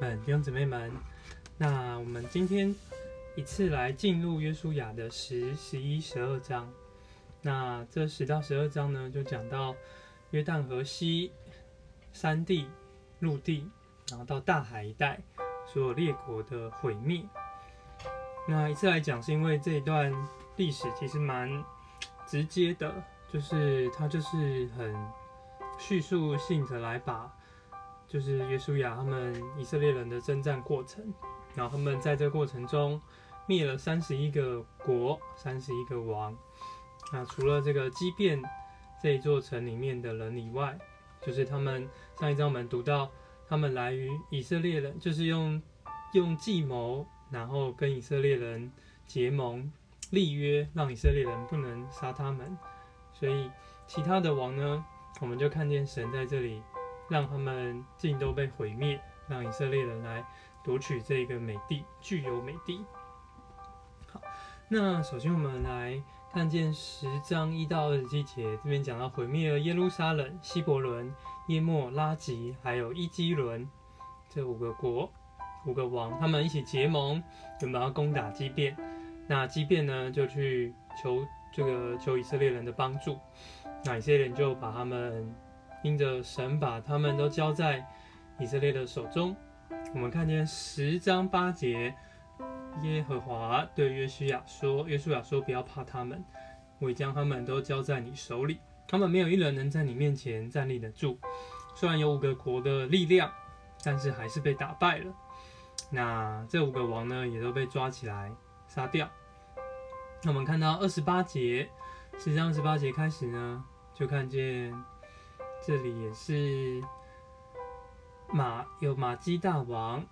们、弟兄姊妹们，那我们今天一次来进入约书亚的十、十一、十二章。那这十到十二章呢，就讲到约旦河西山地、陆地，然后到大海一带所有列国的毁灭。那一次来讲，是因为这一段历史其实蛮直接的，就是它就是很叙述性的来把。就是约书亚他们以色列人的征战过程，然后他们在这过程中灭了三十一个国、三十一个王。那除了这个畸变这一座城里面的人以外，就是他们上一章我们读到，他们来于以色列人，就是用用计谋，然后跟以色列人结盟立约，让以色列人不能杀他们。所以其他的王呢，我们就看见神在这里。让他们尽都被毁灭，让以色列人来夺取这个美地，具有美地。好，那首先我们来看见十章一到二十七节，这边讲到毁灭了耶路撒冷、希伯伦、耶莫、拉吉，还有伊基伦这五个国、五个王，他们一起结盟，准备要攻打基变。那基变呢，就去求这个求以色列人的帮助，那以色列人就把他们。因着神把他们都交在以色列的手中，我们看见十章八节，耶和华对约书亚说：“约书亚说，不要怕他们，我已将他们都交在你手里。他们没有一人能在你面前站立得住。虽然有五个国的力量，但是还是被打败了。那这五个王呢，也都被抓起来杀掉。那我们看到二十八节，十章二十八节开始呢，就看见。这里也是马有马基大王，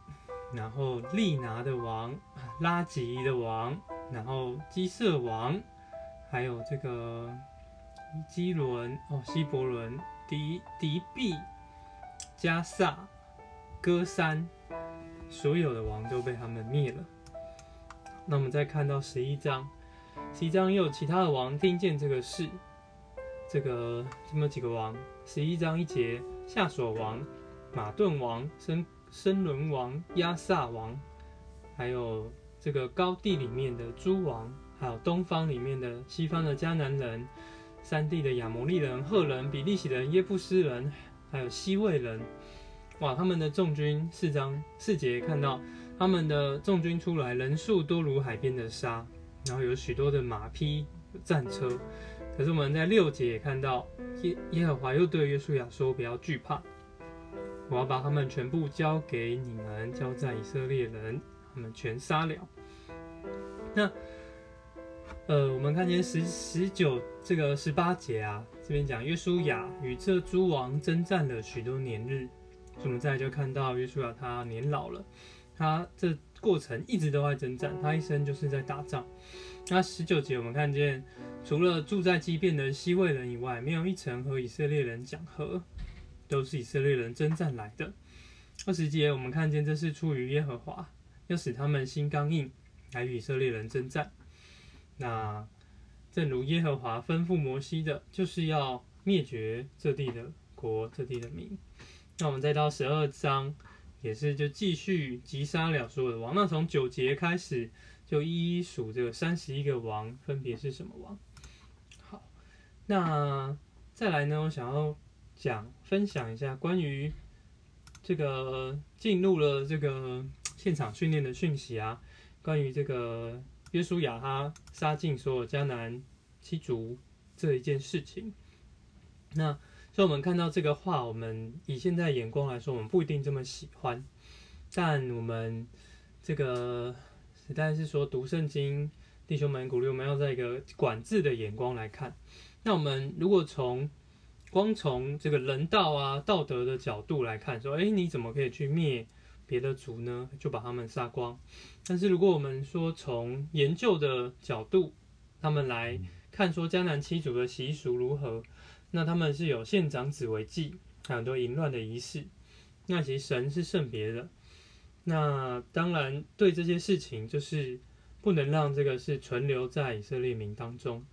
然后利拿的王，拉吉的王，然后基色王，还有这个基伦哦，希伯伦、迪迪毕、加萨、哥山，所有的王都被他们灭了。那我们再看到十一章，十一章又有其他的王听见这个事。这个这么几个王，十一章一节，夏所王、马顿王、申申伦王、亚萨王，还有这个高地里面的诸王，还有东方里面的西方的迦南人，三地的亚摩利人、赫人、比利洗人、耶布斯人，还有西魏人，哇，他们的众军四章四节看到他们的众军出来，人数多如海边的沙，然后有许多的马匹、战车。可是我们在六节也看到耶耶和华又对约书亚说：“不要惧怕，我要把他们全部交给你们，交在以色列人，他们全杀了。”那呃，我们看见十十九这个十八节啊，这边讲约书亚与这诸王征战了许多年日，我们再就看到约书亚他年老了，他这过程一直都在征战，他一生就是在打仗。那十九节我们看见。除了住在畸变的西魏人以外，没有一层和以色列人讲和，都是以色列人征战来的。二十节我们看见这是出于耶和华，要使他们心刚硬，来与以色列人征战。那正如耶和华吩咐摩西的，就是要灭绝这地的国，这地的民。那我们再到十二章，也是就继续击杀了所有的王。那从九节开始，就一一数这个三十一个王，分别是什么王？好那再来呢？我想要讲分享一下关于这个进入了这个现场训练的讯息啊，关于这个约书亚他杀尽所有迦南七族这一件事情。那所以我们看到这个话，我们以现在眼光来说，我们不一定这么喜欢，但我们这个时代是说读圣经，弟兄们鼓励我们要在一个管制的眼光来看。那我们如果从光从这个人道啊、道德的角度来看，说，哎，你怎么可以去灭别的族呢？就把他们杀光。但是如果我们说从研究的角度，他们来看说江南七族的习俗如何，那他们是有县长子为祭，很多淫乱的仪式。那其实神是圣别的。那当然对这些事情，就是不能让这个是存留在以色列民当中。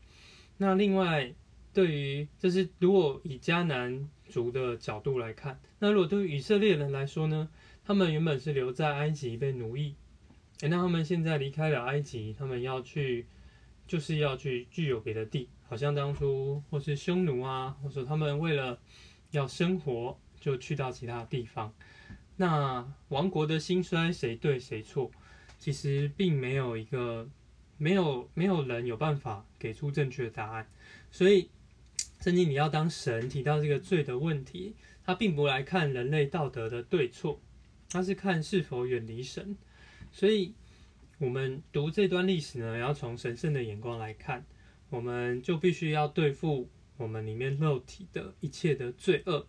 那另外，对于就是如果以迦南族的角度来看，那如果对于以色列人来说呢，他们原本是留在埃及被奴役，诶，那他们现在离开了埃及，他们要去，就是要去具有别的地，好像当初或是匈奴啊，或者他们为了要生活，就去到其他地方。那王国的兴衰谁对谁错，其实并没有一个，没有没有人有办法给出正确的答案。所以，圣经你要当神提到这个罪的问题，他并不来看人类道德的对错。他是看是否远离神，所以我们读这段历史呢，要从神圣的眼光来看，我们就必须要对付我们里面肉体的一切的罪恶。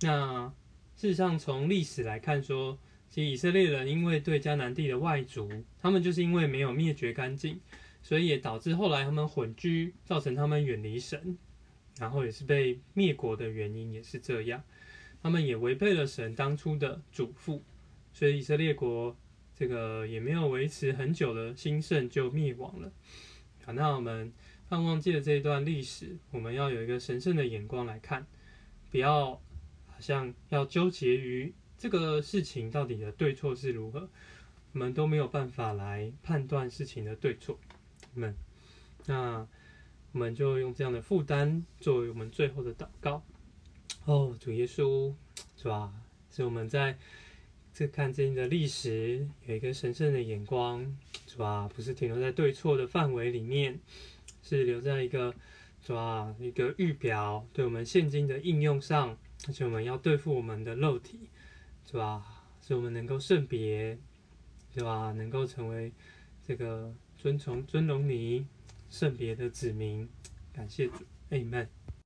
那事实上，从历史来看，说其实以色列人因为对迦南地的外族，他们就是因为没有灭绝干净，所以也导致后来他们混居，造成他们远离神，然后也是被灭国的原因也是这样。他们也违背了神当初的嘱咐，所以以色列国这个也没有维持很久的兴盛就灭亡了。好，那我们盼望借这一段历史，我们要有一个神圣的眼光来看，不要好像要纠结于这个事情到底的对错是如何，我们都没有办法来判断事情的对错。我们那我们就用这样的负担作为我们最后的祷告。哦，主耶稣，是吧？是我们在这看这的历史，有一个神圣的眼光，是吧？不是停留在对错的范围里面，是留在一个，是吧？一个预表，对我们现今的应用上，而且我们要对付我们的肉体，是吧？使我们能够圣别，是吧？能够成为这个尊崇尊荣你圣别的子民，感谢主，Amen。